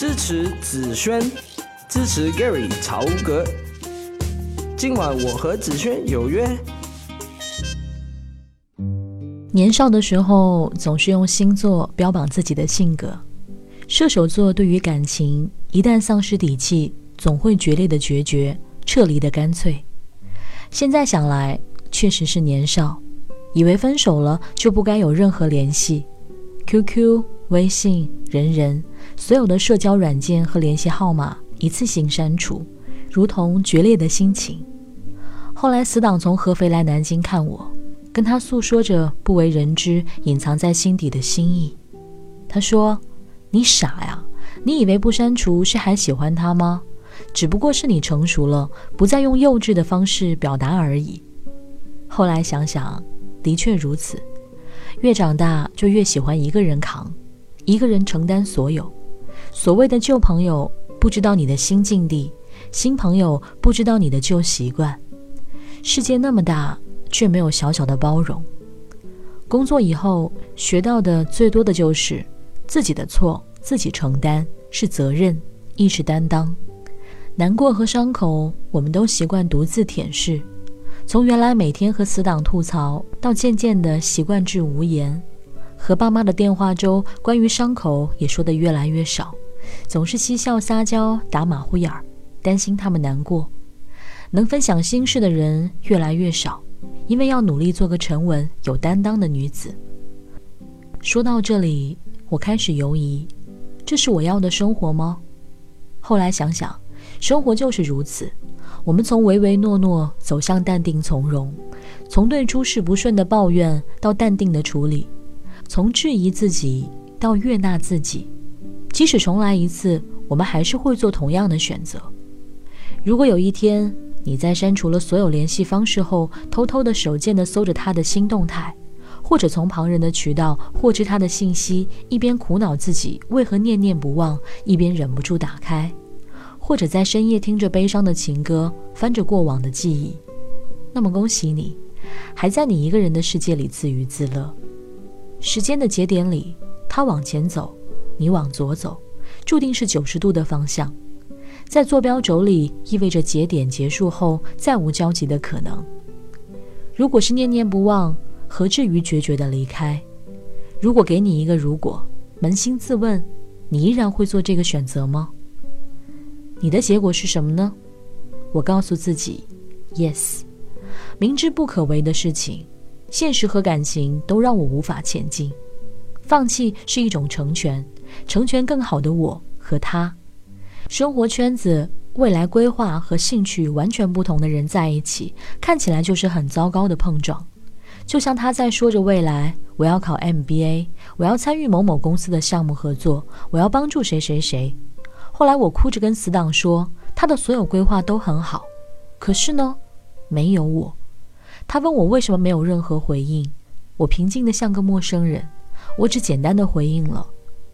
支持子轩，支持 Gary 曹格。今晚我和子轩有约。年少的时候，总是用星座标榜自己的性格。射手座对于感情，一旦丧失底气，总会决裂的决绝，撤离的干脆。现在想来，确实是年少，以为分手了就不该有任何联系。QQ、微信、人人，所有的社交软件和联系号码一次性删除，如同决裂的心情。后来死党从合肥来南京看我。跟他诉说着不为人知、隐藏在心底的心意。他说：“你傻呀，你以为不删除是还喜欢他吗？只不过是你成熟了，不再用幼稚的方式表达而已。”后来想想，的确如此。越长大就越喜欢一个人扛，一个人承担所有。所谓的旧朋友不知道你的新境地，新朋友不知道你的旧习惯。世界那么大。却没有小小的包容。工作以后学到的最多的就是自己的错自己承担，是责任，亦是担当。难过和伤口，我们都习惯独自舔舐。从原来每天和死党吐槽，到渐渐的习惯至无言。和爸妈的电话中，关于伤口也说的越来越少，总是嬉笑撒娇，打马虎眼儿，担心他们难过。能分享心事的人越来越少。因为要努力做个沉稳有担当的女子。说到这里，我开始犹疑：这是我要的生活吗？后来想想，生活就是如此。我们从唯唯诺诺走向淡定从容，从对诸事不顺的抱怨到淡定的处理，从质疑自己到悦纳自己。即使重来一次，我们还是会做同样的选择。如果有一天，你在删除了所有联系方式后，偷偷的手贱的搜着他的新动态，或者从旁人的渠道获知他的信息，一边苦恼自己为何念念不忘，一边忍不住打开，或者在深夜听着悲伤的情歌，翻着过往的记忆，那么恭喜你，还在你一个人的世界里自娱自乐。时间的节点里，他往前走，你往左走，注定是九十度的方向。在坐标轴里，意味着节点结束后再无交集的可能。如果是念念不忘，何至于决绝的离开？如果给你一个如果，扪心自问，你依然会做这个选择吗？你的结果是什么呢？我告诉自己，yes。明知不可为的事情，现实和感情都让我无法前进。放弃是一种成全，成全更好的我和他。生活圈子、未来规划和兴趣完全不同的人在一起，看起来就是很糟糕的碰撞。就像他在说着未来，我要考 MBA，我要参与某某公司的项目合作，我要帮助谁谁谁。后来我哭着跟死党说，他的所有规划都很好，可是呢，没有我。他问我为什么没有任何回应，我平静的像个陌生人，我只简单的回应了，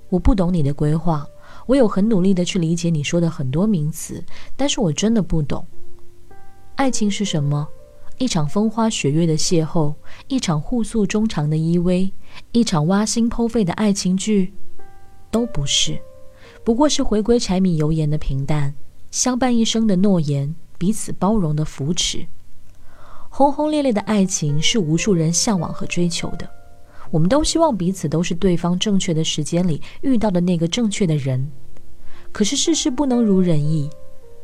我不懂你的规划。我有很努力的去理解你说的很多名词，但是我真的不懂，爱情是什么？一场风花雪月的邂逅，一场互诉衷肠的依偎，一场挖心剖肺的爱情剧，都不是，不过是回归柴米油盐的平淡，相伴一生的诺言，彼此包容的扶持。轰轰烈烈的爱情是无数人向往和追求的。我们都希望彼此都是对方正确的时间里遇到的那个正确的人，可是事事不能如人意，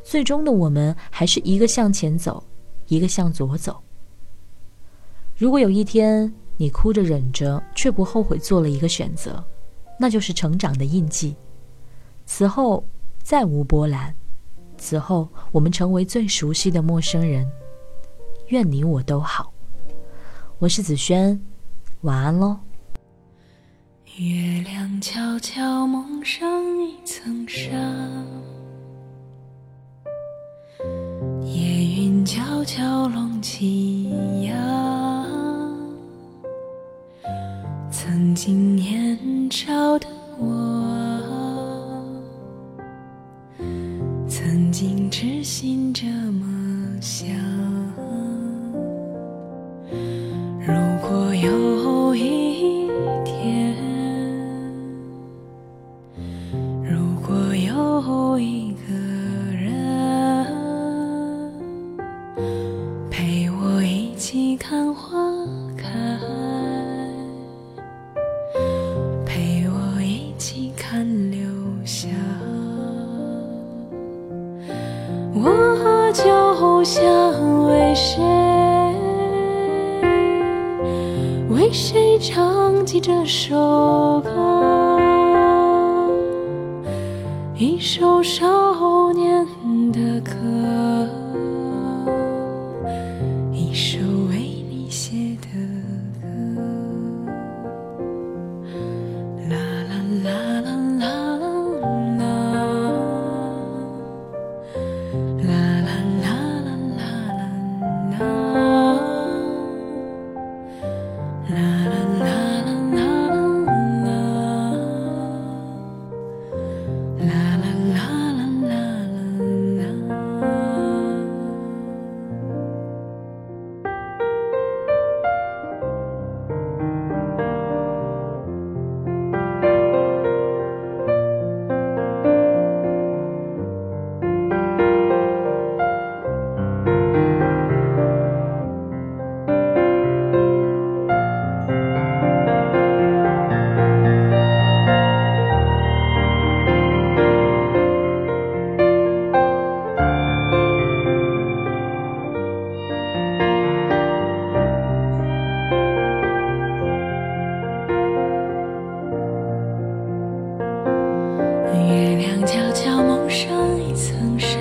最终的我们还是一个向前走，一个向左走。如果有一天你哭着忍着，却不后悔做了一个选择，那就是成长的印记。此后再无波澜，此后我们成为最熟悉的陌生人。愿你我都好。我是子轩。晚安喽。月亮悄悄蒙上一层纱，夜云悄悄拢起呀。曾经如果有。一天，如果有。一个人陪我一起看花为谁唱起这首歌。一首少年的歌，悄悄蒙上一层纱，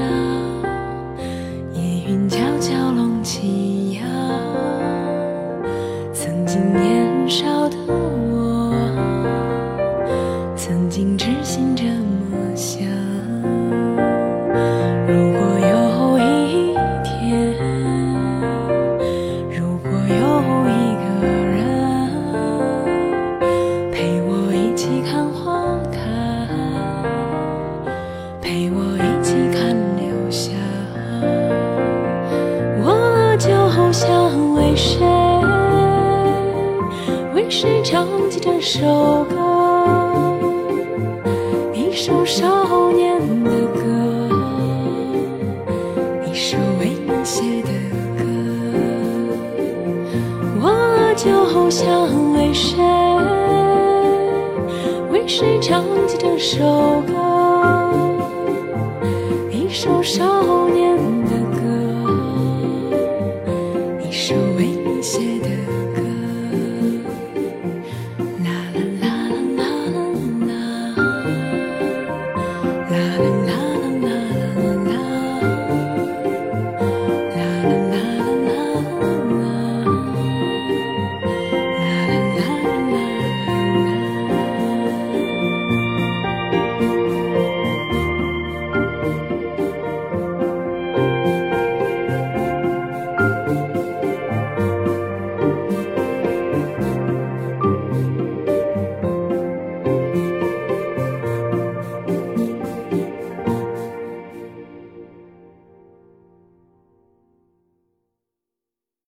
陪我一起看流霞，我就想为谁，为谁唱起这首歌，一首少年的歌，一首为你写的歌，我就想为谁，为谁唱起这首歌。受伤。